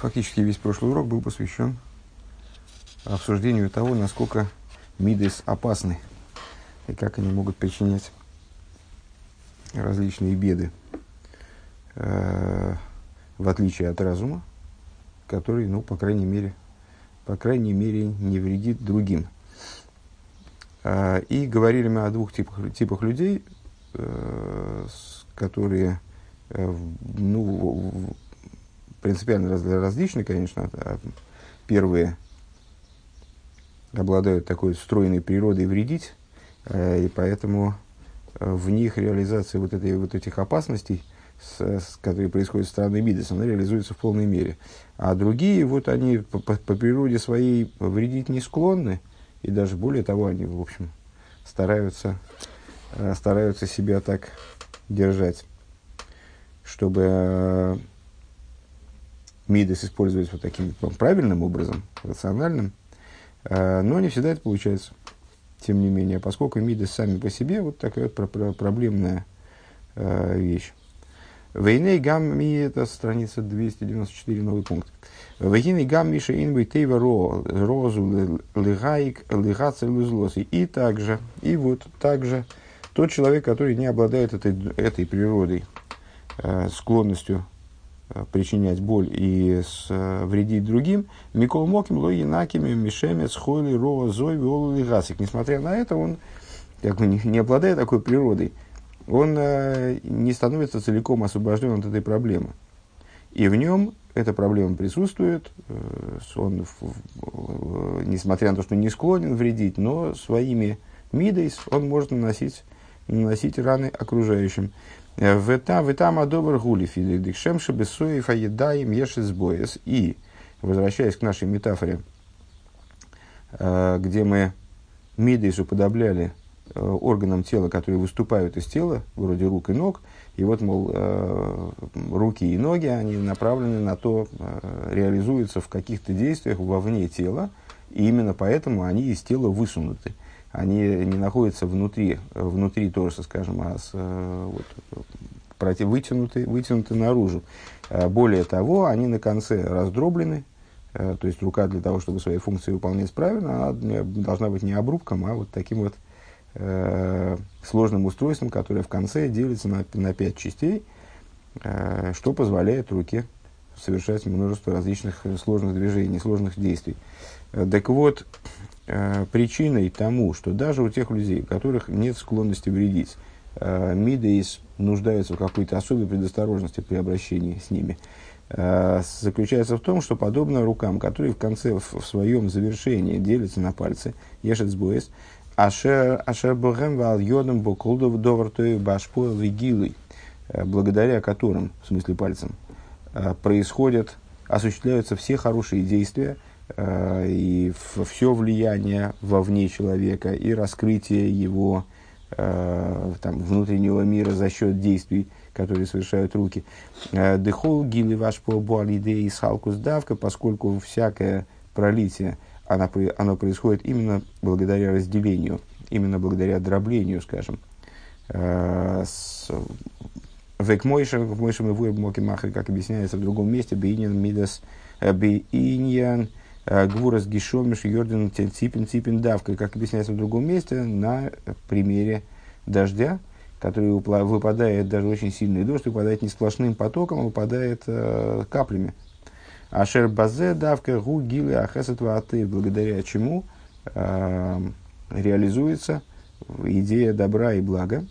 Фактически весь прошлый урок был посвящен обсуждению того, насколько мидес опасны и как они могут причинять различные беды, э, в отличие от разума, который, ну, по крайней мере, по крайней мере, не вредит другим. Э, и говорили мы о двух типах, типах людей, э, которые э, ну, принципиально раз, различны, конечно. Первые обладают такой встроенной природой вредить, э, и поэтому э, в них реализация вот, этой, вот этих опасностей, с, с, которые происходят со стороны Мидас, она реализуется в полной мере. А другие, вот они по, по, по природе своей вредить не склонны, и даже более того, они, в общем, стараются, э, стараются себя так держать, чтобы Мидас использовать вот таким правильным образом, рациональным, э, но не всегда это получается. Тем не менее, поскольку Мидас сами по себе вот такая вот проблемная э, вещь. Вейней гамми, это страница 294, новый пункт. Вейней гамми шеинбей тейва ро, розу лигаик лигаца лузлоси. И также, и вот также, тот человек, который не обладает этой, этой природой, э, склонностью причинять боль и с, э, вредить другим, Микол Моким, Лои Накими, Мишемец, Хойли, Роа, Зой, Виолу и Гасик. Несмотря на это, он, как бы не, обладая такой природой, он э, не становится целиком освобожден от этой проблемы. И в нем эта проблема присутствует, э, он, э, несмотря на то, что не склонен вредить, но своими мидейс он может наносить, наносить раны окружающим. Вета, ветама добр гулифи, дикшем шебесоев аедаем ешес боес. И, возвращаясь к нашей метафоре, э, где мы мидейс уподобляли э, органам тела, которые выступают из тела, вроде рук и ног, и вот, мол, э, руки и ноги, они направлены на то, реализуются в каких-то действиях вовне тела, и именно поэтому они из тела высунуты они не находятся внутри, внутри торса, скажем, а с, э, вот, против, вытянуты, вытянуты наружу. Э, более того, они на конце раздроблены, э, то есть рука для того, чтобы свои функции выполнять правильно, она должна быть не обрубком, а вот таким вот э, сложным устройством, которое в конце делится на, на пять частей, э, что позволяет руке совершать множество различных сложных движений, сложных действий. Так вот, э, причиной тому, что даже у тех людей, у которых нет склонности вредить, э, мидейс нуждаются в какой-то особой предосторожности при обращении с ними, э, заключается в том, что подобно рукам, которые в конце, в, своем завершении делятся на пальцы, ешет сбоес, ашер ашер вал йодом бокулдов довартою башпо вигилой, э, благодаря которым, в смысле пальцем, э, происходят, осуществляются все хорошие действия, Э, и все влияние вовне человека и раскрытие его э, там, внутреннего мира за счет действий, которые совершают руки. Э, Дехол гили ваш по и салкус давка, поскольку всякое пролитие, оно, оно происходит именно благодаря разделению, именно благодаря дроблению, скажем. Век Мойша, Мойша Махри, как объясняется в другом месте, Бейнин Мидас, Бейньян, Э, Гвурас Гишомиш Йордан Ципин Ципин Давка, как объясняется в другом месте, на примере дождя, который выпадает, даже очень сильный дождь, выпадает не сплошным потоком, а выпадает э, каплями. Ашер Базе Давка Гу Гилы Ахесет Вааты, благодаря чему э, реализуется идея добра и блага.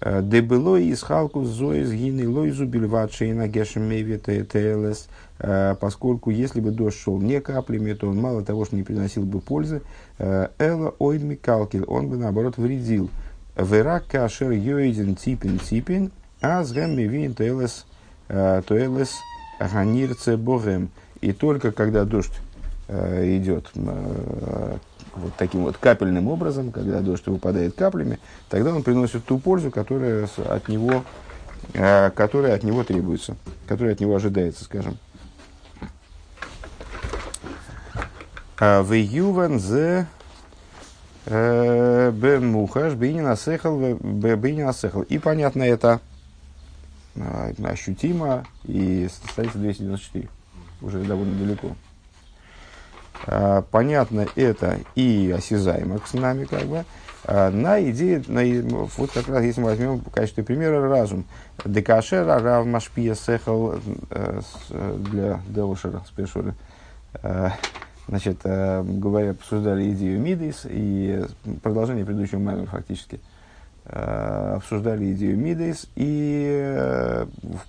Э, Дебело из халку зоис гины лойзу бельватшейна гешем мейвета ТЛС – Э, поскольку если бы дождь шел не каплями, то он мало того, что не приносил бы пользы, э, эла ойд микалкин, он бы наоборот вредил. Верак кашер йоиден типин типин, а с гэм мивин э, тоэлэс ганирце богем. И только когда дождь идет вот таким вот капельным образом, когда дождь выпадает каплями, тогда он приносит ту пользу, которая от него, которая от него требуется, которая от него ожидается, скажем. А, в Юван зе э, Бемухаш Бейнин Асехал Бейнин Асехал. И понятно это а, ощутимо и страница 294. уже довольно далеко. А, понятно это и осязаемо с нами, как бы, а, на идее, на, вот как раз если мы возьмем в качестве примера разум. Декашера рав машпия сехал э, для Деушера спешура. Значит, говоря, обсуждали идею Мидис и продолжение предыдущего мемора фактически. Обсуждали идею Мидис и э,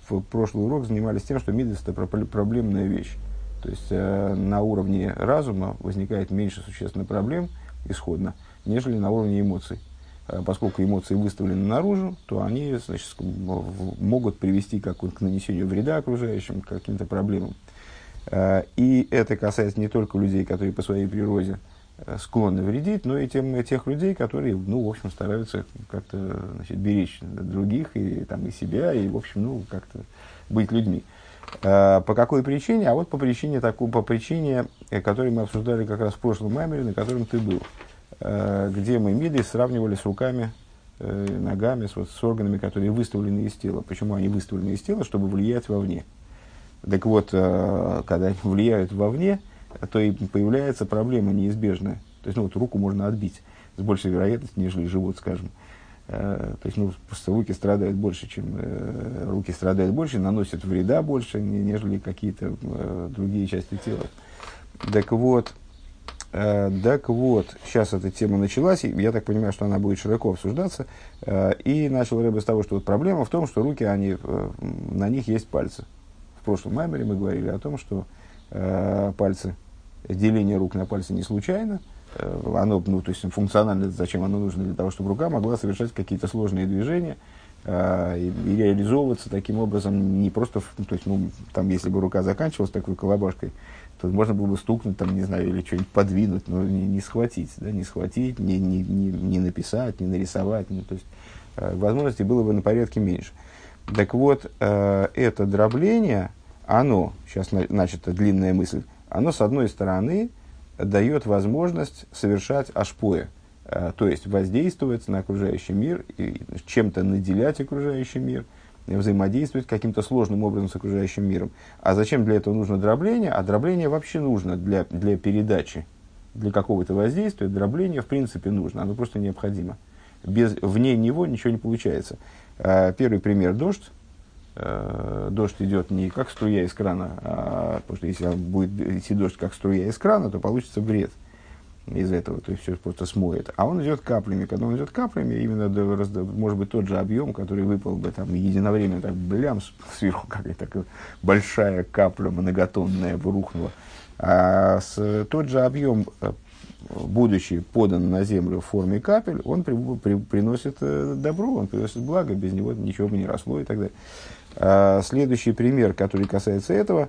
в прошлый урок занимались тем, что Мидис это проблемная вещь. То есть э, на уровне разума возникает меньше существенных проблем исходно, нежели на уровне эмоций. Э, поскольку эмоции выставлены наружу, то они значит, могут привести как к нанесению вреда окружающим, к каким-то проблемам. Э, и это касается не только людей, которые по своей природе э, склонны вредить, но и тем, тех людей, которые, ну, в общем, стараются как-то значит, беречь других, и, там, и себя, и, в общем, ну, как-то быть людьми. По какой причине? А вот по причине, такой, по причине, э, которую мы обсуждали как раз в прошлом маймере, на котором ты был, э, где мы миды сравнивали с руками, ногами, с, вот, с органами, которые выставлены из тела. Почему они выставлены из тела? Чтобы влиять вовне. Так вот, когда они влияют вовне, то и появляется проблема неизбежная. То есть, ну, вот руку можно отбить с большей вероятностью, нежели живот, скажем. Э, то есть, ну, просто руки страдают больше, чем э, руки страдают больше, наносят вреда больше, нежели какие-то э, другие части тела. Так вот, так вот, сейчас эта тема началась, и я так понимаю, что она будет широко обсуждаться. И начал Рэбе с того, что вот проблема в том, что руки, они, на них есть пальцы. В прошлом маймере мы говорили о том, что пальцы, деление рук на пальцы не случайно, оно, ну, то есть функционально, зачем оно нужно? Для того, чтобы рука могла совершать какие-то сложные движения э, и, и реализовываться таким образом не просто, ну, то есть, ну, там, если бы рука заканчивалась такой колобашкой, то можно было бы стукнуть, там, не знаю, или что-нибудь подвинуть, но не, не схватить, да, не схватить, не, не, не, не написать, не нарисовать, ну, то есть, э, возможностей было бы на порядке меньше. Так вот, э, это дробление, оно, сейчас на, длинная мысль, оно, с одной стороны, дает возможность совершать ашпоя, э, то есть воздействовать на окружающий мир, и чем-то наделять окружающий мир, взаимодействовать каким-то сложным образом с окружающим миром. А зачем для этого нужно дробление? А дробление вообще нужно для, для передачи, для какого-то воздействия. Дробление в принципе нужно, оно просто необходимо. Без, вне него ничего не получается. Э, первый пример – дождь э, дождь идет не как струя из крана, а, потому что если будет идти дождь как струя из крана, то получится вред из этого, то есть все просто смоет. А он идет каплями. Когда он идет каплями, именно до, может быть тот же объем, который выпал бы там единовременно, так блям сверху какая-то большая капля многотонная рухнула. А с, тот же объем, э, будучи подан на землю в форме капель, он при, при, приносит э, добро, он приносит благо, без него ничего бы не росло и так далее. А, следующий пример, который касается этого,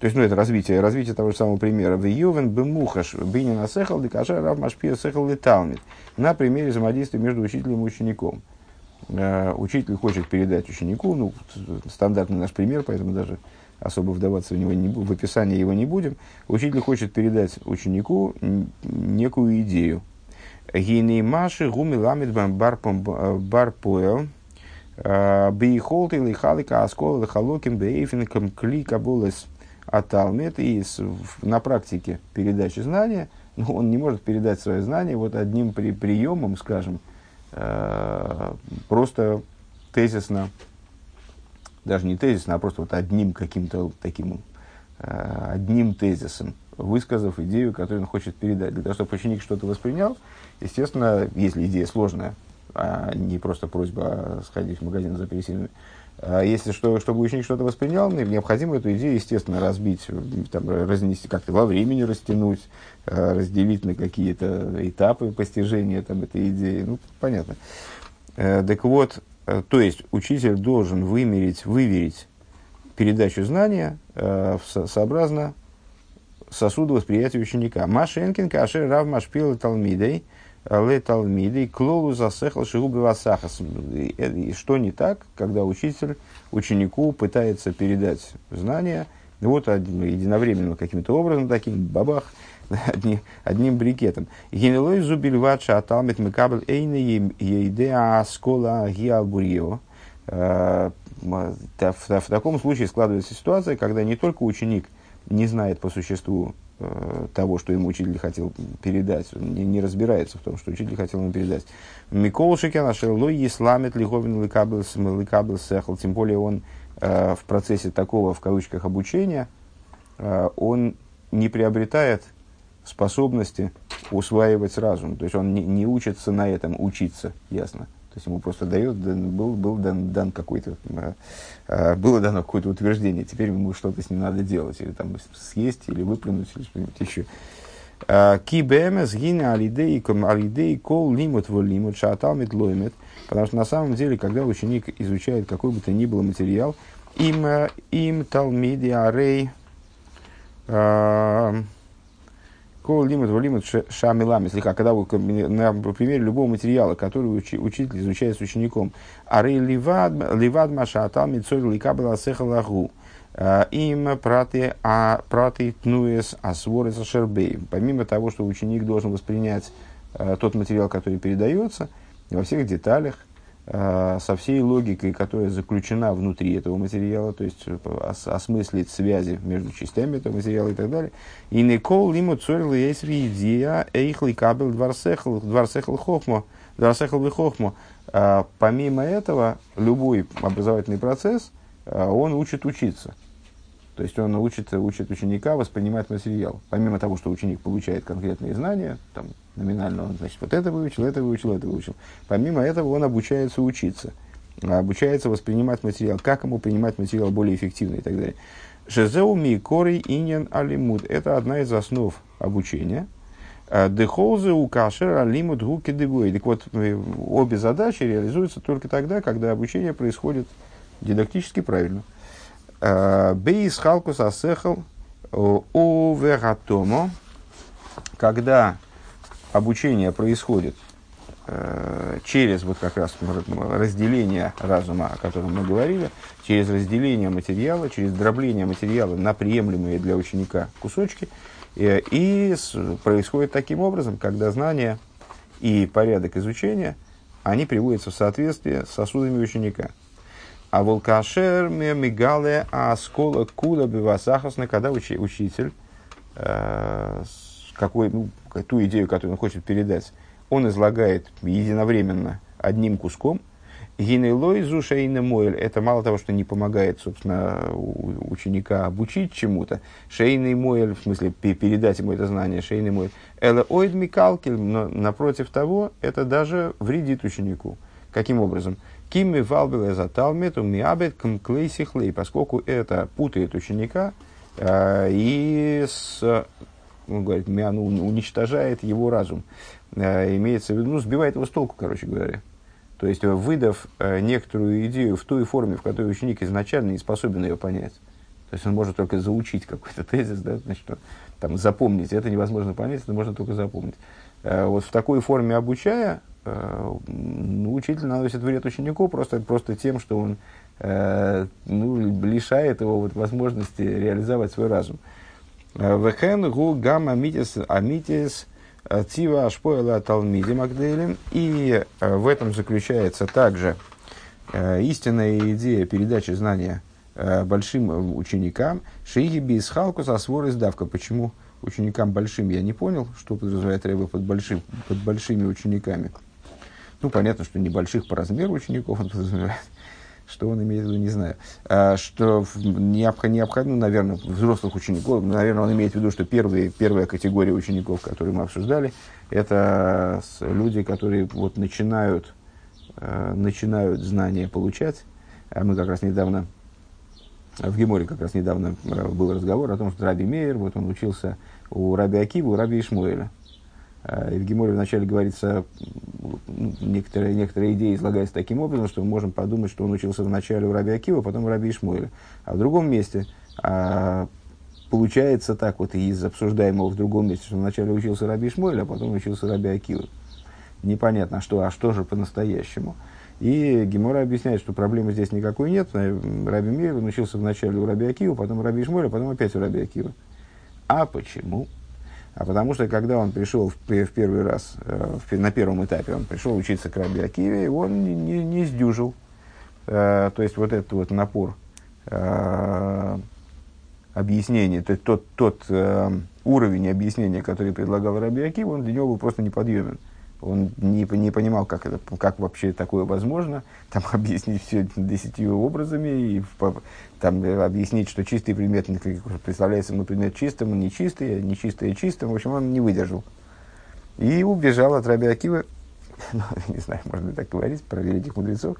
то есть, ну, это развитие, развитие того же самого примера. В Йовен бемухаш бинин асехал декажа рав машпия сехал леталмит. На примере взаимодействия между учителем и учеником. Uh, учитель хочет передать ученику, ну, стандартный наш пример, поэтому даже особо вдаваться в него не, в описание его не будем. Учитель хочет передать ученику некую идею. Гейней маши гуми ламит барпоэл Бейхолт или халика аскол халоким бейфинком кли кабулес аталмет. И на практике передачи знания, ну, он не может передать свое знание вот одним при, приемом, скажем, э, просто тезисно, даже не тезисно, а просто вот одним каким-то таким, э, одним тезисом, высказав идею, которую он хочет передать. Для того, чтобы ученик что-то воспринял, естественно, если идея сложная, а не просто просьба сходить в магазин за апельсинами. А если что, чтобы ученик что-то воспринял, необходимо эту идею, естественно, разбить, там, разнести, как-то во времени растянуть, а, разделить на какие-то этапы постижения там, этой идеи. Ну, понятно. Э, так вот, э, то есть учитель должен вымерить, выверить передачу знания э, сообразно сосуду восприятия ученика. Машенкин, кашер, рав, машпил, талмидей – леталмиды, клолу засехал шигубы васахас. И что не так, когда учитель ученику пытается передать знания, вот единовременно каким-то образом, таким бабах, одни, одним брикетом. Генелой зубильвача аталмит мекабель эйне ейдеа скола гиалбурьево. Э, в таком случае складывается ситуация, когда не только ученик не знает по существу э, того, что ему учитель хотел передать, он не, не разбирается в том, что учитель хотел ему передать. Микол Шикена Шерлой Есламет Лиховин Ликабл Сехл, тем более он э, в процессе такого, в кавычках, обучения, э, он не приобретает способности усваивать разум. То есть он не, не учится на этом учиться, ясно. Есть ему просто дает, был, был дан, дан какой-то, э, э, было дано какое-то утверждение, теперь ему что-то с ним надо делать, или там съесть, или выплюнуть, или что-нибудь еще. Э, ки бэмэс гине алидей кол лимут во лимут шаталмит лоймет. Потому что на самом деле, когда ученик изучает какой бы то ни было материал, им, им талмиди арей Кол лимит валимит шамилами, слегка, когда вы, на примере любого материала, который учи, учитель изучает с учеником, ары ливад, ливад маша атал мицой ликабела сехалагу, э, им праты, а праты тнуес асворес шербей. Помимо того, что ученик должен воспринять э, тот материал, который передается, во всех деталях, со всей логикой, которая заключена внутри этого материала, то есть э, ос осмыслить связи между частями этого материала и так далее. И Никол лиму цорил есть идея эйхли кабель дварсехл хохмо, дварсехл хохмо. Э, помимо этого, любой образовательный процесс, он учит учиться. То есть он учит, учит ученика воспринимать материал. Помимо того, что ученик получает конкретные знания, там, номинально он, значит, вот это выучил, это выучил, это выучил. Помимо этого он обучается учиться, обучается воспринимать материал, как ему принимать материал более эффективно и так далее. Шезеу ми иньян алимуд. Это одна из основ обучения. А Дехолзе у кашер алимуд гуки дегуэй. Так вот, э, обе задачи реализуются только тогда, когда обучение происходит дидактически правильно. Э, Бейс халкус асехал овератомо, когда обучение происходит э, через вот как раз разделение разума, о котором мы говорили, через разделение материала, через дробление материала на приемлемые для ученика кусочки, э, и происходит таким образом, когда знания и порядок изучения, они приводятся в соответствие с сосудами ученика. А волкашер мигале аскола куда бивасахасна, когда учи, учитель, э, какой, ну, ту идею, которую он хочет передать, он излагает единовременно одним куском. Гинейлой зушейна мойль. Это мало того, что не помогает, собственно, ученика обучить чему-то. Шейный мойль, в смысле, передать ему это знание, шейный мойль. Эле микалкель, но напротив того, это даже вредит ученику. Каким образом? Кимми валбеле за талмету миабет кмклейсихлей, поскольку это путает ученика э, и с, он говорит, ну, уничтожает его разум. Э, имеется в виду, ну, сбивает его с толку, короче говоря. То есть, выдав э, некоторую идею в той форме, в которой ученик изначально не способен ее понять. То есть он может только заучить какой-то тезис, да, значит, там, запомнить. Это невозможно понять, это можно только запомнить. Вот в такой форме обучая, ну, учитель наносит вред ученику просто, просто тем, что он э, ну, лишает его вот, возможности реализовать свой разум. Э, Вехен гу гам амитис амитис тива ашпоэла талмиди магдейлин. И в этом заключается также истинная идея передачи знания большим ученикам. Шиги бисхалкус асвор издавка. Почему ученикам большим я не понял, что подразумевает Рэба под, большим, под большими учениками. Ну, понятно, что небольших по размеру учеников он подразумевает. Что он имеет в виду, не знаю. А, что необходимо, наверное, взрослых учеников, наверное, он имеет в виду, что первые, первая категория учеников, которые мы обсуждали, это люди, которые вот начинают, э, начинают знания получать. А мы как раз недавно, в Геморе как раз недавно э, был разговор о том, что Раби Мейер, вот он учился у Раби Акива, у Раби Ишмуэля. Э, и в Геморе вначале говорится, некоторые, некоторые идеи излагаются таким образом, что мы можем подумать, что он учился вначале у Раби Акива, потом у Раби Ишмуэля. А в другом месте а, получается так вот из обсуждаемого в другом месте, что вначале учился Раби Ишмуэля, а потом учился Раби Акива. Непонятно, а что, а что же по-настоящему. И Гемора объясняет, что проблемы здесь никакой нет. Раби Мир учился вначале у Раби Акива, потом у Раби Ишмуэля, потом опять у Раби Акива. А почему? А потому что, когда он пришел в, в первый раз, э, в, на первом этапе, он пришел учиться к Раби Акиве, он не, не, не сдюжил. Э, то есть, вот этот вот напор э, объяснение, то есть тот, тот э, уровень объяснения, который предлагал Раби Акива, он для него был просто неподъемен. Он не, не понимал, как, это, как вообще такое возможно, там объяснить все десятью образами, и там э, объяснить, что чистый предмет представляется ему предмет чистым, нечистый, а нечистый чистым. В общем, он не выдержал. И убежал от Раби Акивы, ну, не знаю, можно так говорить про великих мудрецов,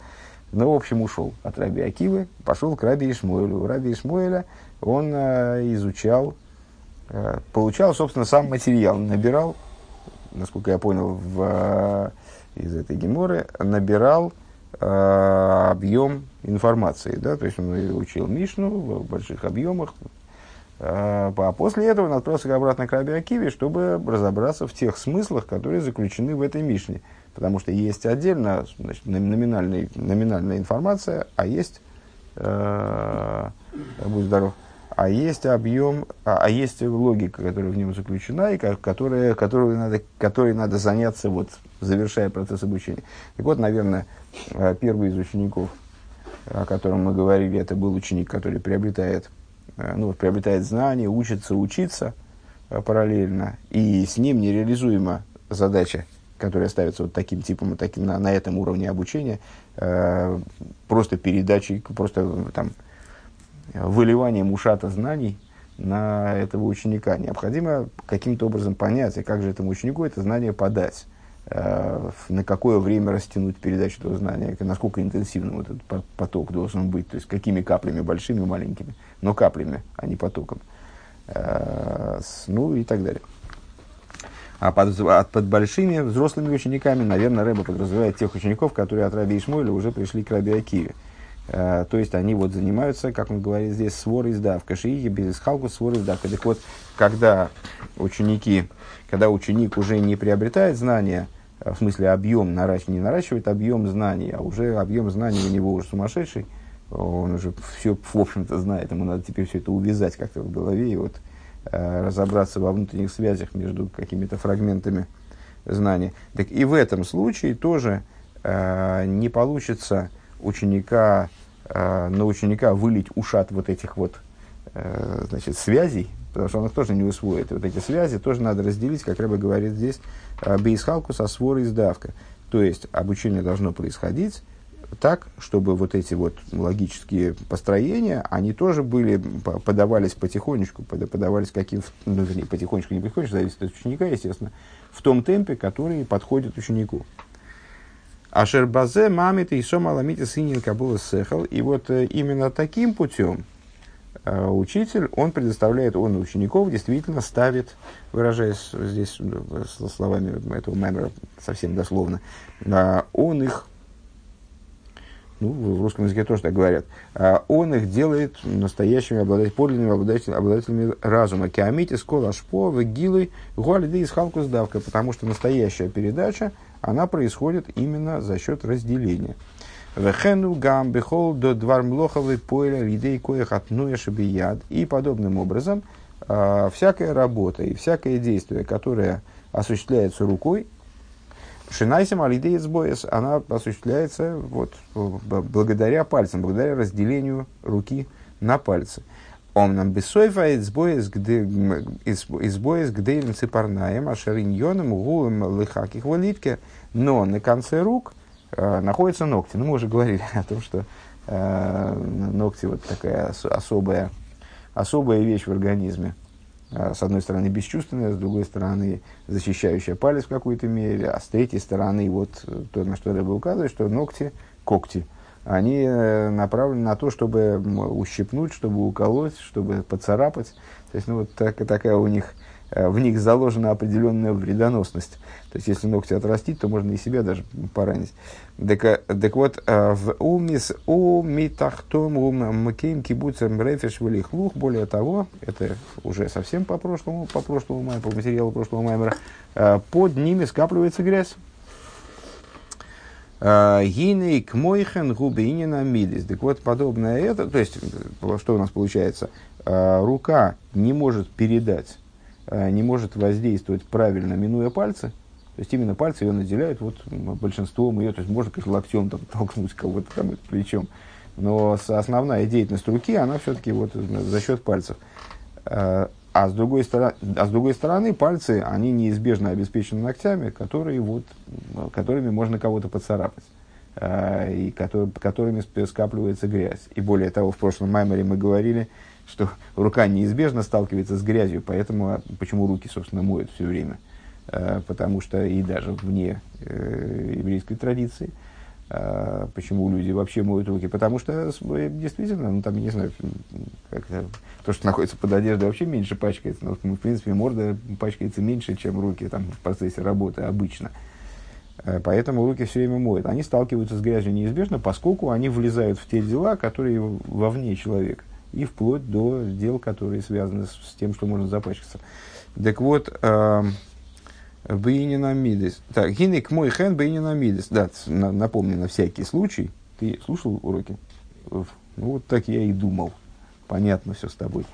но, в общем, ушел от Раби Акивы, пошел к Раби Ишмуэлю. У Раби Ишмуэля он э, изучал, э, получал, собственно, сам материал, набирал, насколько я понял, в, э, из этой геморы, набирал э, объем информации. Да? То есть он учил Мишну в больших объемах. А после этого он отправился обратно к Раби Акиве, чтобы разобраться в тех смыслах, которые заключены в этой Мишне. Потому что есть отдельно значит, номинальная информация, а есть, э, будь здоров, а есть объем, а, а есть логика, которая в нем заключена, и которая, которую надо, которой надо заняться, вот, завершая процесс обучения. Так вот, наверное, э, первый из учеников, о котором мы говорили, это был ученик, который приобретает, э, ну, приобретает знания, учится учиться э, параллельно, и с ним нереализуема задача которая ставится вот таким типом, таким, на, на этом уровне обучения, просто передачей, просто там, выливанием ушата знаний на этого ученика. Необходимо каким-то образом понять, и как же этому ученику это знание подать, э, на какое время растянуть передачу этого знания, насколько интенсивным этот поток должен быть, то есть какими каплями, большими, маленькими, но каплями, а не потоком. Э, ну и так далее. А под, а под большими взрослыми учениками, наверное, Рэба подразумевает тех учеников, которые от Раби Ишмуэля уже пришли к Раби Акиве. Э, то есть они вот занимаются, как он говорит здесь, сворой издавка. Шиихи без исхалку сворой издавка. Так вот, когда ученики, когда ученик уже не приобретает знания, э, в смысле объем наращивает, не наращивает объем знаний, а уже объем знаний у него уже сумасшедший, он уже все, в общем-то, знает, ему надо теперь все это увязать как-то в голове и вот Э, разобраться во внутренних связях между какими-то фрагментами знания. Так и в этом случае тоже э, не получится ученика, э, на ученика вылить ушат вот этих вот э, значит, связей, потому что он их тоже не усвоит. Вот эти связи тоже надо разделить, как Рэба говорит здесь, э, бейсхалку со сворой издавка. То есть обучение должно происходить так, чтобы вот эти вот логические построения, они тоже были, подавались потихонечку, подавались каким, ну, вернее, потихонечку, не потихонечку, зависит от ученика, естественно, в том темпе, который подходит ученику. Ашербазе мамит и сома ламите синин кабула сехал. И вот э, именно таким путем э, учитель, он предоставляет, он учеников действительно ставит, выражаясь здесь э, словами этого мемора совсем дословно, он их ну, в русском языке тоже так говорят, а он их делает настоящими обладателями, подлинными обладателями, обладателями разума. Киамити, скола, шпо, вегилы, гуалиды из халку сдавка, потому что настоящая передача, она происходит именно за счет разделения. Вехену гам бехол до двар млоховый поэля лидей коих отнуя шабияд. И подобным образом, а, всякая работа и всякое действие, которое осуществляется рукой, Шинайсим алидеец боес, она осуществляется вот, благодаря пальцам, благодаря разделению руки на пальцы. Он нам бессойфа избоес гдейлен ципарнаем, а шариньоном гулем лыхаких валитке. Но на конце рук э, находятся ногти. Ну, мы уже говорили о том, что э, ногти вот такая особая, особая вещь в организме. А, с одной стороны бесчувственная, с другой стороны защищающая палец в какой-то мере, а с третьей стороны вот э, то, на что Рэба указывает, что ногти, когти, они э, направлены на то, чтобы ущипнуть, чтобы уколоть, чтобы поцарапать. То есть, ну, вот так, такая у них Э, в них заложена определенная вредоносность. То есть, если ногти отрастить, то можно и себя даже поранить. Так, э, так вот, в умис умитахтом ум мкейм кибуцем рефиш лух. Более того, это уже совсем по прошлому, по прошлому маю, по материалу прошлого маймера, под ними скапливается грязь. Гиней к мойхен губинина мидис. Так вот, подобное это, то есть, что у нас получается? Рука не может передать Э, не может воздействовать правильно, минуя пальцы, то есть именно пальцы ее наделяют вот большинством ее, то есть можно, конечно, локтем там, толкнуть кого-то там плечом, но основная деятельность руки, она все-таки вот за счет пальцев. А с, другой стороны, а с другой стороны, пальцы, они неизбежно обеспечены ногтями, которые вот, которыми можно кого-то поцарапать и который, которыми скапливается грязь. И более того, в прошлом маймере мы говорили, что рука неизбежно сталкивается с грязью, поэтому а, почему руки, собственно, моют все время. А, потому что и даже вне э, еврейской традиции, почему люди вообще моют руки? Потому что э, действительно, ну там, не знаю, как то, что находится под одеждой, вообще меньше пачкается. Но, в принципе, морда пачкается меньше, чем руки там, в процессе работы обычно. Поэтому руки все время моют. Они сталкиваются с грязью неизбежно, поскольку они влезают в те дела, которые вовне человека и вплоть до дел, которые связаны с, тем, что можно запачкаться. Так вот, э, Бейнинамидис. Так, гинек мой хен Бейнинамидис. Да, на, напомню на всякий случай. Ты слушал уроки? Ну, вот так я и думал. Понятно все с тобой.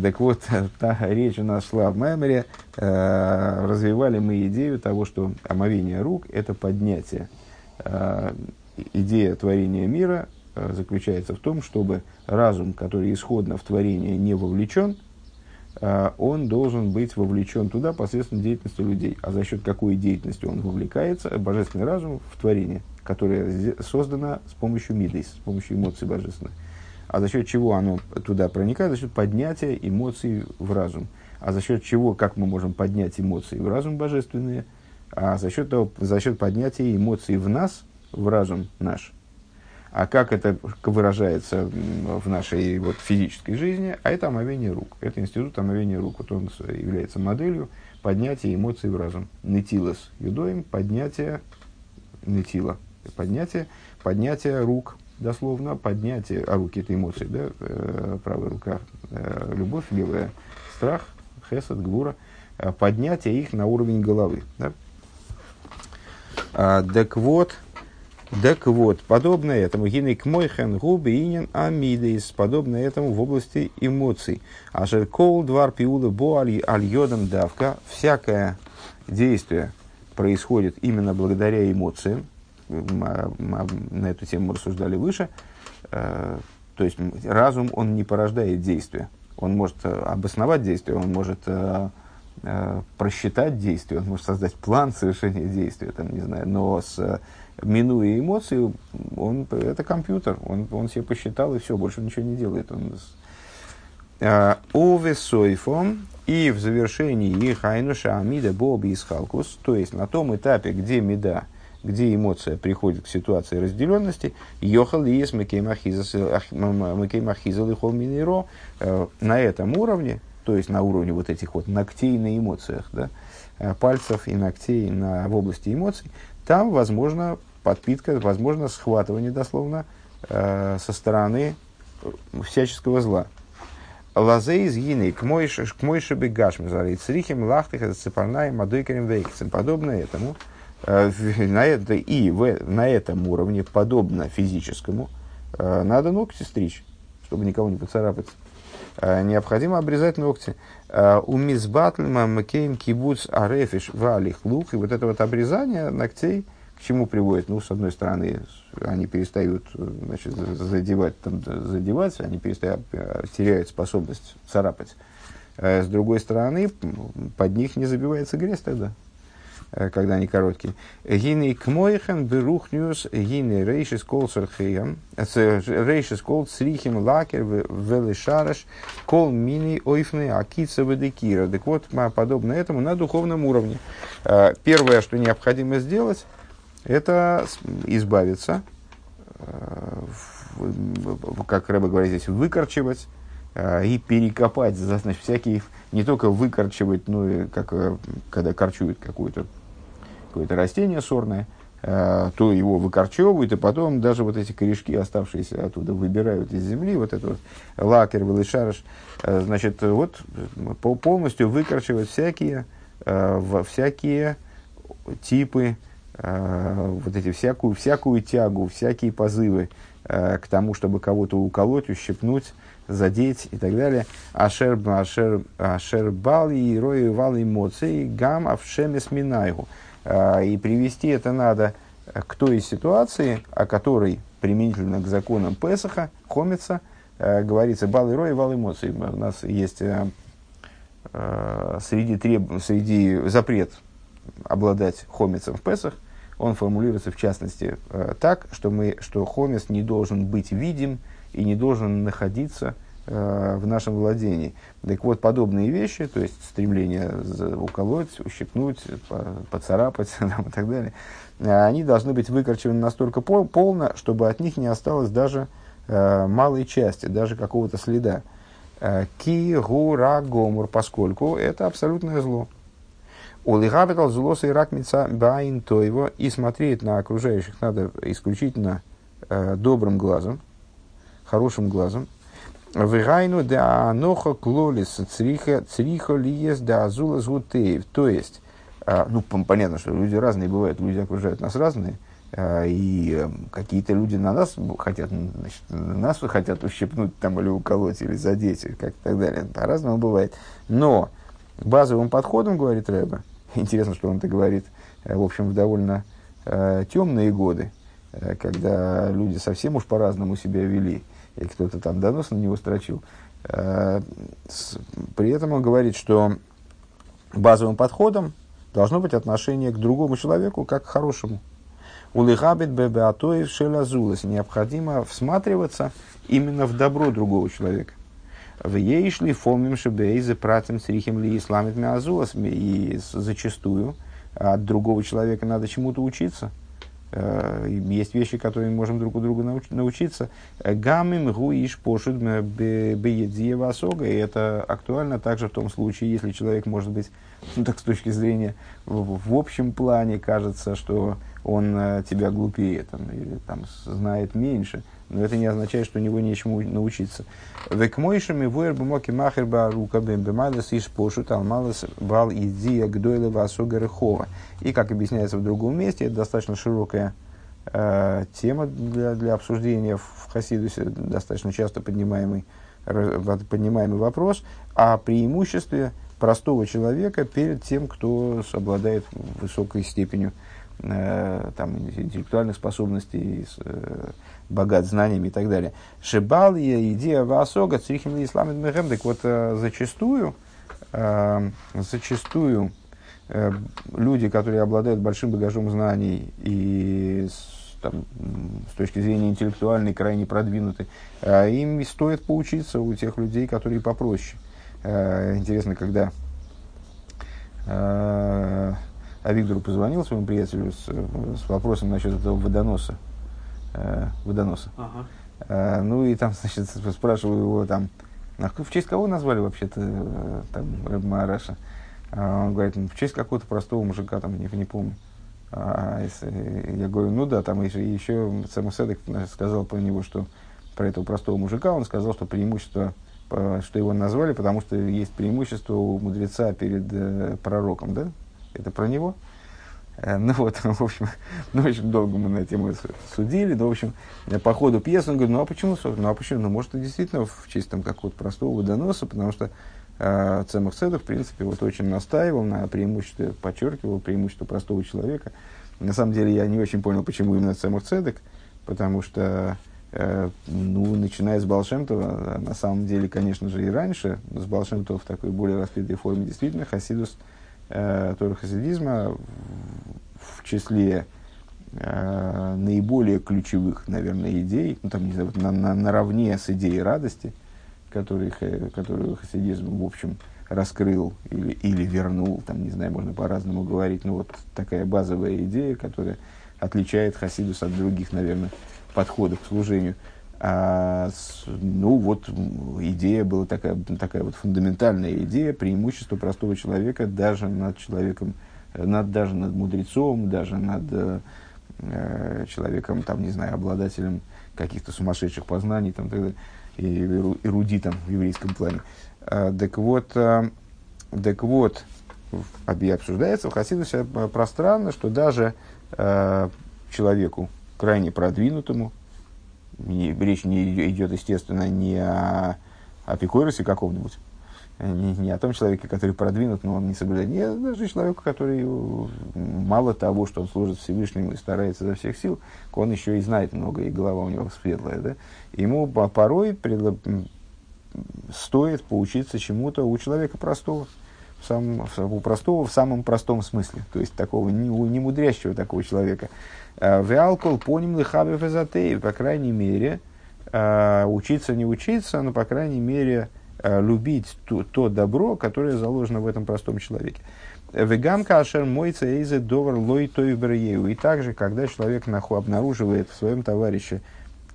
Так вот, та речь у нас шла в Мемере. Э, развивали мы идею того, что омовение рук – это поднятие. Э, идея творения мира Э, заключается в том, чтобы разум, который исходно в творение не вовлечен, э, он должен быть вовлечен туда посредством деятельности людей. А за счет какой деятельности он вовлекается? Божественный разум в творение, которое создано с помощью мидейс, с помощью эмоций божественных. А за счет чего оно туда проникает? За счет поднятия эмоций в разум. А за счет чего, как мы можем поднять эмоции в разум божественные? А за счет, того, за счет поднятия эмоций в нас, в разум наш – а как это выражается в нашей вот, физической жизни? А это омовение рук. Это институт омовения рук. Вот он является моделью поднятия эмоций в разум. Нетилос юдоим, поднятие нетила. Поднятие, поднятие рук, дословно, поднятие, а руки это эмоции, да, э, правая рука, э, любовь, левая страх, хесед, гвура, э, поднятие их на уровень головы. Да? А, так вот, так вот, подобно этому, гинек мойхен губи инин амидейс, подобно этому в области эмоций. А кол двар пиула бо аль давка, всякое действие происходит именно благодаря эмоциям. На эту тему мы рассуждали выше. Э, то есть разум, он не порождает действия. Он может э, обосновать действие, он может э, просчитать действие, он может создать план совершения действия, там, не знаю, но с минуя эмоции, он, это компьютер, он, он себе посчитал и все, больше ничего не делает. Он, а, Ове сойфом и в завершении их айнуша амида боби из халкус, то есть на том этапе, где меда, где эмоция приходит к ситуации разделенности, йохал ес макеймахизал и минеро, э, на этом уровне, то есть на уровне вот этих вот ногтей на эмоциях, да, э, пальцев и ногтей на, в области эмоций, там возможно подпитка, возможно схватывание дословно э, со стороны всяческого зла. Лазей из гины к мойше бегашми зарит срихим лахтых цепарная мадойкарем вейкцем. Подобно этому, э, на это, и в, на этом уровне, подобно физическому, э, надо ногти стричь, чтобы никого не поцарапать. Э, необходимо обрезать ногти. Э, у мизбатльма макейм кибуц арефиш валих лук. И вот это вот обрезание ногтей – к чему приводит? Ну, с одной стороны, они перестают значит, задевать, там, задевать, они перестают, э, теряют способность царапать. С другой стороны, под них не забивается грязь тогда, э, когда они короткие. Гиней кмойхен берухнюс гиней рейшис кол сархеям, рейшис кол срихим лакер велишараш кол мини ойфны акица ведекира. Так вот, подобно этому на духовном уровне. Э, первое, что необходимо сделать, это избавиться, э, как Рэба говорит здесь, выкорчевать э, и перекопать, значит, всякие, не только выкорчевать, но и как, э, когда корчуют какое-то какое растение сорное, то его выкорчевывают, и потом даже вот эти корешки, оставшиеся оттуда, выбирают из земли, вот это вот лакер, вылышарыш, значит, вот полностью выкорчевать всякие, всякие типы Э, вот эти всякую, всякую тягу, всякие позывы э, к тому, чтобы кого-то уколоть, ущипнуть, задеть и так далее. Ашер, ашер, ашер бал и рой вал эмоций гам авшемес минайгу. Э, и привести это надо к той ситуации, о которой применительно к законам Песаха, Хомица, э, говорится бал и рой, вал эмоций. У нас есть э, э, среди, треб... среди запрет обладать хомицем в Песах, он формулируется в частности так, что, мы, что хомец не должен быть видим и не должен находиться э, в нашем владении. Так вот, подобные вещи, то есть стремление уколоть, ущипнуть, поцарапать и так далее, э, они должны быть выкорчеваны настолько пол, полно, чтобы от них не осталось даже э, малой части, даже какого-то следа. Ки, гомур, поскольку это абсолютное зло. Улигабитал злоса и рак баин то его и смотреть на окружающих надо исключительно добрым глазом, хорошим глазом. Вегайну да аноха клолис цриха цриха лиес да азула згутеев. То есть, ну, понятно, что люди разные бывают, люди окружают нас разные, и какие-то люди на нас хотят, значит, нас хотят ущипнуть там или уколоть, или задеть, как и так далее. По-разному бывает. Но базовым подходом, говорит Рэба, Интересно, что он это говорит, э, в общем, в довольно э, темные годы, э, когда люди совсем уж по-разному себя вели, и кто-то там донос на него строчил. Э, при этом он говорит, что базовым подходом должно быть отношение к другому человеку как к хорошему. Улыхабит бебеатоев шелазулас. Необходимо всматриваться именно в добро другого человека. В ей шли фомим шебейзе пратим срихим ли исламит миазуас. И зачастую от другого человека надо чему-то учиться. Э, есть вещи, которые мы можем друг у друга научиться. Гамим гуиш пошут беедзиева осога. И это актуально также в том случае, если человек может быть, ну так с точки зрения в, в общем плане кажется, что он э, тебя глупее там, или там, знает меньше но это не означает, что у него нечему научиться. Век мойшами вуэр бумоки махер барука бембемалес иш пошут алмалес бал идия гдойла васога рехова. И, как объясняется в другом месте, это достаточно широкая э, тема для, для обсуждения в Хасидусе, достаточно часто поднимаемый, поднимаемый вопрос о преимуществе простого человека перед тем, кто обладает высокой степенью э, там, интеллектуальных способностей, э, богат знаниями и так далее. Шибал я идея васога црихим исламит мехем. Так вот, э, зачастую, э, зачастую э, люди, которые обладают большим багажом знаний и там, с точки зрения интеллектуальной крайне продвинуты, им стоит поучиться у тех людей, которые попроще. Интересно, когда а Виктору позвонил своему приятелю с, с вопросом насчет этого водоноса э, водоноса. Ага. Э, ну и там, значит, спрашиваю его там, а в честь кого назвали вообще-то э, там Рэб Мараша? А он говорит, ну, в честь какого-то простого мужика, там, не, не помню. А, если, я говорю, ну да, там еще, еще сам Седек сказал про него, что про этого простого мужика, он сказал, что преимущество, что его назвали, потому что есть преимущество у мудреца перед э, пророком, да? Это про него? Э, ну вот, в общем, ну, очень долго мы на тему судили, но, в общем, по ходу пьесы он говорит, ну а почему, ну а почему, ну может, это действительно в честь там какого-то простого водоноса, потому что э, Цемах Цедов, в принципе, вот очень настаивал на преимуществе, подчеркивал преимущество простого человека. На самом деле, я не очень понял, почему именно Цемах Цедек, потому что, э, ну, начиная с Балшемтова, на самом деле, конечно же, и раньше, с Балшемтова в такой более раскрытой форме, действительно, Хасидус – э, Тора хасидизма в числе э, наиболее ключевых, наверное, идей, ну, там, не знаю, на, на, наравне с идеей радости, которые, которую хасидизм, в общем, раскрыл или, или вернул, там, не знаю, можно по-разному говорить, но вот такая базовая идея, которая отличает хасидус от других, наверное, подходов к служению – ну вот идея была такая, такая вот фундаментальная идея преимущества простого человека даже над человеком, над, даже над мудрецом, даже над э, человеком, там, не знаю, обладателем каких-то сумасшедших познаний там, так далее, и эрудитом в еврейском плане. А, так вот, а, так вот, обсуждается в Хасидусе пространно, что даже а, человеку крайне продвинутому, не, речь не идет, естественно, не о апикорисе каком-нибудь, Не, не о том человеке, который продвинут, но он не соблюдает. Нет, даже человеку, который мало того, что он служит Всевышнему и старается изо всех сил, он еще и знает много, и голова у него светлая. Да? Ему порой пред, стоит поучиться чему-то у человека простого. В самом, у простого в самом простом смысле. То есть такого не, не мудрящего такого человека. А, в алкоголь поним лихабев эзотеев, по крайней мере, а, учиться не учиться, но, по крайней мере, а, любить то, то добро, которое заложено в этом простом человеке. Вегам кашер мойца эйзе довар лой той И также, когда человек наху обнаруживает в своем товарище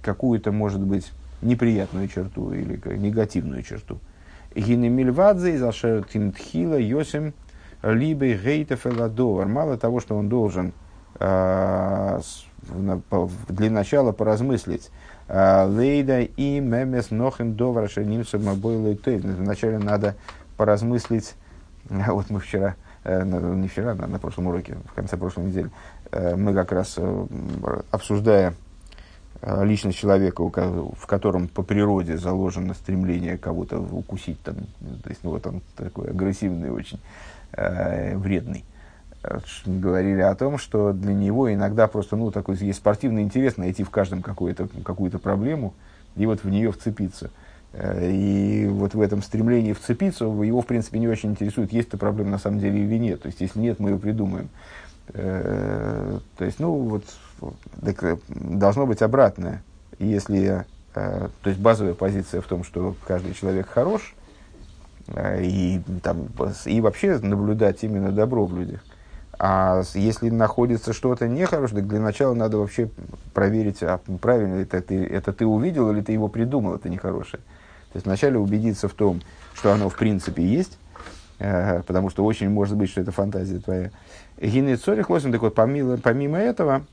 какую-то, может быть, неприятную черту или негативную черту. Гинемильвадзе из ашер тимтхила йосим либо гейтеф Мало того, что он должен для начала поразмыслить. Лейда и мемес нохим довар шернимсом обойлой Вначале надо поразмыслить. Вот мы вчера, э, не вчера, на прошлом уроке, в конце прошлой недели, э, мы как раз э, обсуждая личность человека, в котором по природе заложено стремление кого-то укусить, там, то есть ну, вот он такой агрессивный очень, э, вредный говорили о том, что для него иногда просто, ну, такой есть спортивный интерес найти в каждом какую-то какую проблему и вот в нее вцепиться. Э, и вот в этом стремлении вцепиться его, в принципе, не очень интересует, есть эта проблема на самом деле или нет. То есть, если нет, мы ее придумаем. Э, то есть, ну, вот, так, э, должно быть обратное. Если, то есть, базовая позиция в том, что каждый человек хорош, и, там, и вообще наблюдать именно добро в людях. А если находится что-то нехорошее, так для начала надо вообще проверить, а правильно это ты, это ты увидел или ты его придумал, это нехорошее. То есть вначале убедиться в том, что оно в принципе есть, э, потому что очень может быть, что это фантазия твоя. Гинецорих лосин, так вот, помимо, помимо этого,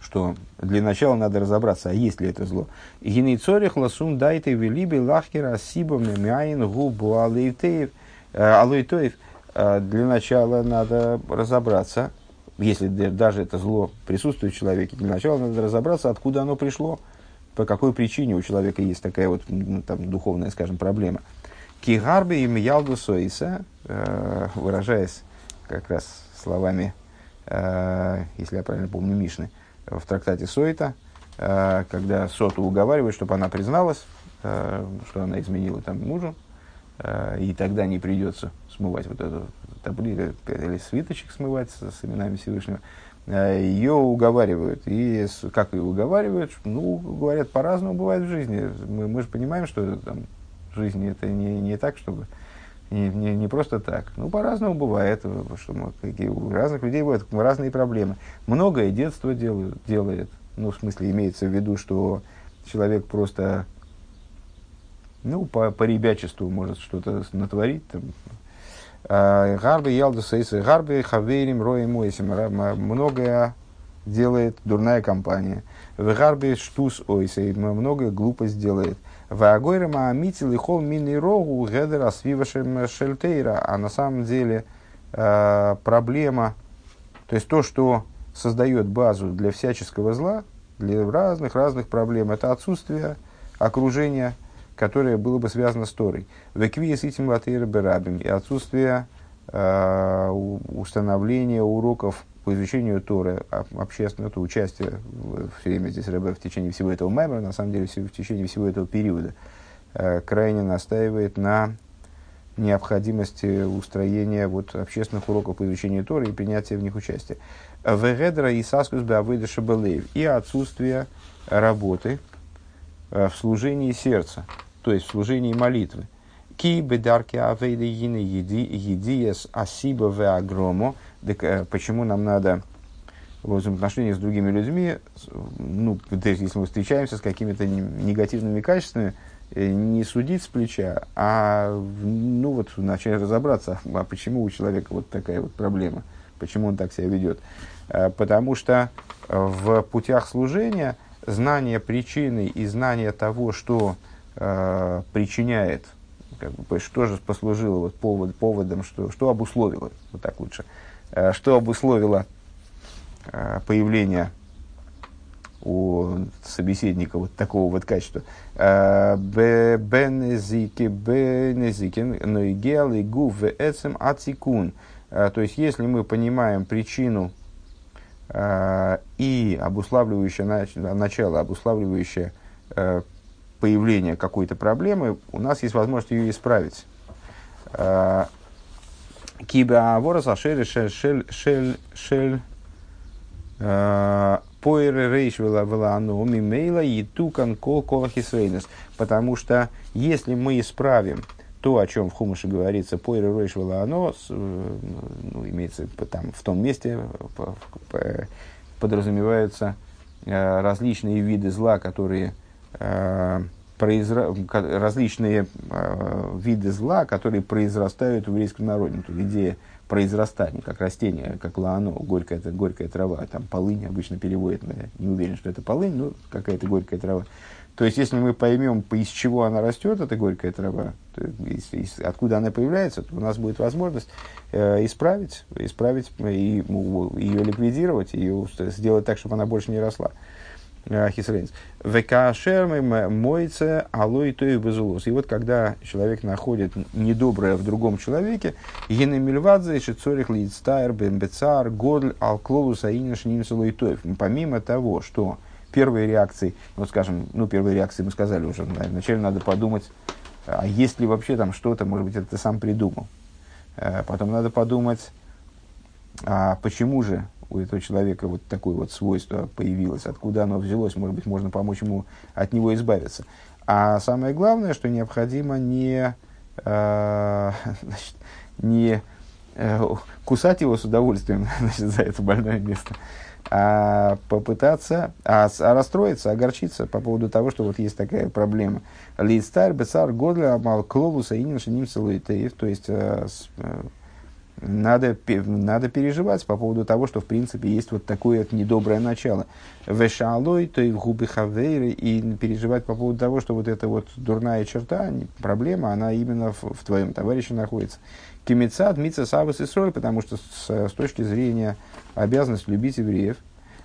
что для начала надо разобраться, а есть ли это зло. Гинецорих лосун дайте велиби лахкера сибом мяин губу э, алейтоев, а, для начала надо разобраться, если даже это зло присутствует в человеке, для начала надо разобраться, откуда оно пришло, по какой причине у человека есть такая вот ну, там, духовная, скажем, проблема. Кигарби им ялду соиса, э, выражаясь как раз словами, э, если я правильно помню, Мишны, в трактате Сойта, э, когда Соту уговаривает, чтобы она призналась, что она изменила там мужу, и тогда не придется смывать вот эту таблицу или свиточек смывать с, с именами Всевышнего, э, ее уговаривают. И как ее уговаривают? Ну, говорят, по-разному бывает в жизни. Мы, мы же понимаем, что там, в жизни это не, не так, чтобы не, не, не просто так. Ну, по-разному бывает, что мы, у разных людей бывают разные проблемы. Многое детство делают, делает, ну, в смысле, имеется в виду, что человек просто, ну, по, по ребячеству может что-то натворить, там, Гарби ялда сейсы, гарби хаверим роем ойсим. Многое делает дурная компания. В гарби штус ойсей, многое глупость делает. В агойрама амитил и хол мини рогу гедера свивашем шельтейра. А на самом деле э, проблема, то есть то, что создает базу для всяческого зла, для разных-разных проблем, это отсутствие окружения которое было бы связано с Торой. Веквия с этим латейра берабим и отсутствие э, установления уроков по изучению Торы, общественного то участие все время здесь РБ в течение всего этого маймера, на самом деле в течение всего этого периода, э, крайне настаивает на необходимости устроения вот, общественных уроков по изучению Торы и принятия в них участия. Вегедра и саскус и отсутствие работы э, в служении сердца то есть в служении молитвы. Ки бедарки авейды ины едиес асиба ве агромо. Э, почему нам надо в взаимоотношениях с другими людьми, ну, если мы встречаемся с какими-то негативными качествами, э, не судить с плеча, а ну вот начать разобраться, а почему у человека вот такая вот проблема, почему он так себя ведет. Э, потому что в путях служения знание причины и знание того, что э, причиняет, как бы, что же послужило вот повод, поводом, что, что обусловило, вот так лучше, э, что обусловило э, появление у собеседника вот такого вот качества. Э, бенезики, бенезики, но и гел, и гуф, эцем, ацикун. То есть, если мы понимаем причину и обуславливающее начало, обуславливающее появление какой-то проблемы, у нас есть возможность ее исправить. Киба ворос ашери шель шель шель шель поэр рейш велану мимейла и тукан кол колахисрейнес. Потому что если мы исправим то, о чем в Хумаше говорится, поэр рейш велану, ну, имеется там в том месте подразумеваются э, различные виды зла, которые э, произра... различные э, виды зла, которые произрастают в еврейском народе. Тут идея произрастания, как растение, как лаано, горькая, это горькая трава, там полынь обычно переводят, но я не уверен, что это полынь, но какая-то горькая трава. То есть, если мы поймем, из чего она растет, эта горькая трава, то, из, из, откуда она появляется, то у нас будет возможность э, исправить, исправить и, ее ликвидировать, ее сделать так, чтобы она больше не росла. Хисрейнс. Векашер моется алой то и безулос. И вот когда человек находит недоброе в другом человеке, гены мильвадзе, шицорих лидстайр, бембецар, годль, алклолус, аиниш, нимсалуитоев. Помимо того, что первые реакции, вот скажем, ну, первые реакции мы сказали уже, вначале надо подумать, а есть ли вообще там что-то, может быть, это ты сам придумал. Э, потом надо подумать, а почему же у этого человека вот такое вот свойство появилось, откуда оно взялось, может быть, можно помочь ему от него избавиться. А самое главное, что необходимо не, э, значит, не э, кусать его с удовольствием значит, за это больное место, а попытаться, а, а расстроиться, огорчиться по поводу того, что вот есть такая проблема. Листар, бесар, годля, амал, кловуса, ининша, нимса, то есть э, э надо, надо переживать по поводу того, что в принципе есть вот такое недоброе начало. Вешалой, то и губы хавейры, и переживать по поводу того, что вот эта вот дурная черта, проблема, она именно в, в твоем товарище находится. Кимицад, мица, савас и сроль, потому что с, с точки зрения обязанности любить евреев,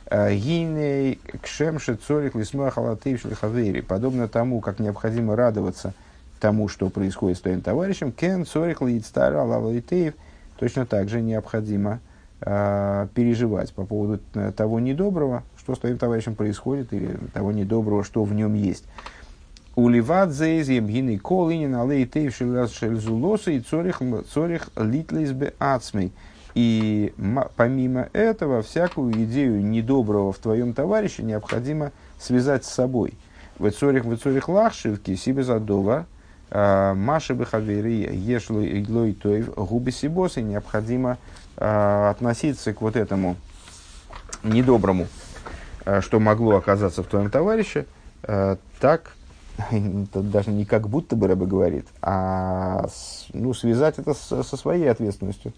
э, гиней кшемше цорих лисмуа халатейв шлихавейри, подобно тому, как необходимо радоваться тому, что происходит с твоим товарищем, кен цорих лидстара лавалитеев – точно так же необходимо э, переживать по поводу э, того недоброго, что с твоим товарищем происходит, или того недоброго, что в нем есть. Уливат зейзем гины колинин алей тейв шельзулоса и цорих, цорих литлейсбе ацмей. И помимо этого, всякую идею недоброго в твоем товарище необходимо связать с собой. В цорих, в цорих лахшивки, себе задова, Маши Бехавери Ешлой Лой Тоев Губи Сибосы необходимо э, относиться к вот этому недоброму, э, что могло оказаться в твоем товарище, так, даже не как будто бы Рэбе говорит, а ну, связать это со, своей ответственностью,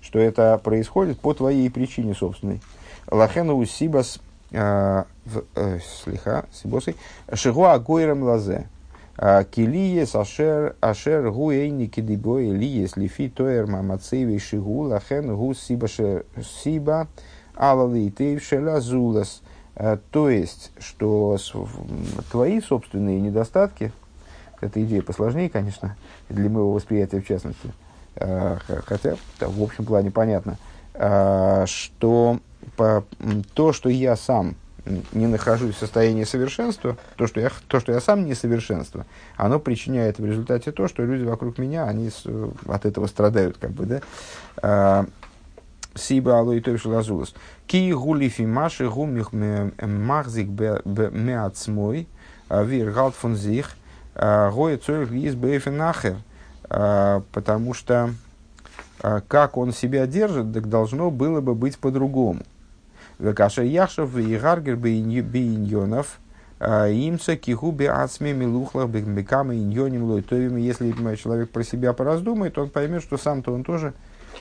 что это происходит по твоей причине собственной. Лахену Сибас слиха, Сибосой, Шигуа Гойрам Лазе, Килиес ашер ашер гуэйни кидибой лиес лифи тоэр мамацеви шигу лахен гу сиба сиба алалитейв шелазулас. То есть, что твои собственные недостатки, эта идея посложнее, конечно, для моего восприятия в частности, хотя в общем плане понятно, что то, что я сам не нахожусь в состоянии совершенства, то что, я, то, что я сам не совершенство, оно причиняет в результате то, что люди вокруг меня, они с, от этого страдают, как бы, да. А, Сиба алой той шелазулас. Ки гулифи маши гумих махзик меацмой, вир галт фон зих, гоя цорих из бейфенахер. Потому что а, как он себя держит, так должно было бы быть по-другому. Векаша Яшев и Гаргер Бейньонов, имца кихуби ацме милухлах беками иньоним лойтовим. Если человек про себя пораздумает, он поймет, что сам-то он тоже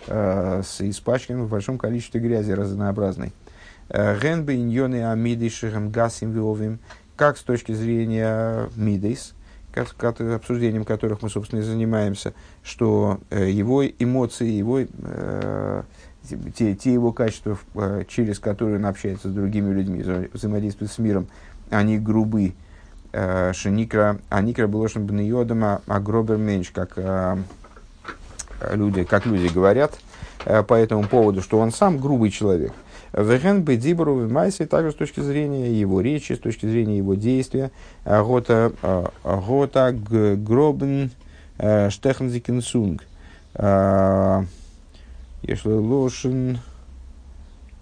э, испачкан в большом количестве грязи разнообразной. Ген бейньоны амидишихам гасим виовим, как с точки зрения мидейс, обсуждением которых мы, собственно, и занимаемся, что его эмоции, его, те, те его качества, через которые он общается с другими людьми, взаимодействует с миром, они грубы. Шеникра, а никра было бнеодама агробер меньш, как люди, как люди говорят по этому поводу, что он сам грубый человек – Веген бедибру майси также с точки зрения его речи, с точки зрения его действия. Гота гота гробен штехнзикенсунг. Если лошен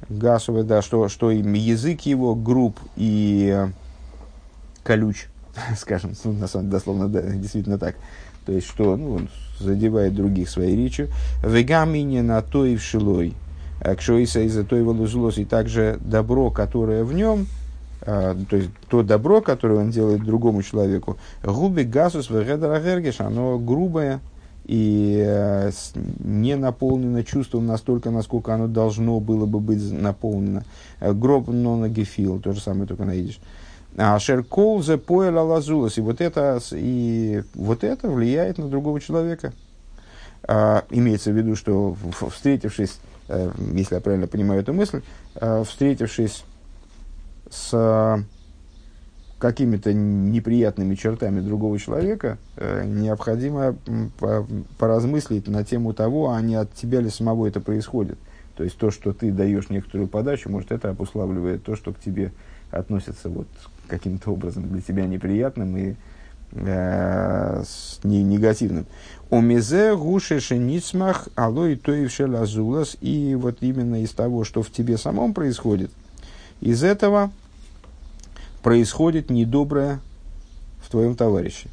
гасовый, да, что, что язык его груб и колюч, скажем, ну, на самом деле, дословно, да, действительно так. То есть, что ну, он задевает других своей речью. Вегамине на то и в шилой Кшоиса из-за той волузлос, и также добро, которое в нем, а, то есть то добро, которое он делает другому человеку, губи гасус вегедарагергеш, оно грубое и э, не наполнено чувством настолько, насколько оно должно было бы быть наполнено. Э, гроб нона гефил, то же самое, только найдешь. А шеркол за поэла лазулас. И вот это, и вот это влияет на другого человека. А, имеется в виду, что встретившись Э, если я правильно понимаю эту мысль, встретившись с какими-то неприятными чертами другого человека, э, необходимо поразмыслить на тему того, а не от тебя ли самого это происходит. То есть то, что ты даешь некоторую подачу, может, это обуславливает то, что к тебе относится вот каким-то образом для тебя неприятным и э, с, не, негативным. Омизе гушеше ницмах алой тоившел азулас. И вот именно из того, что в тебе самом происходит, из этого происходит недоброе в твоем товарище.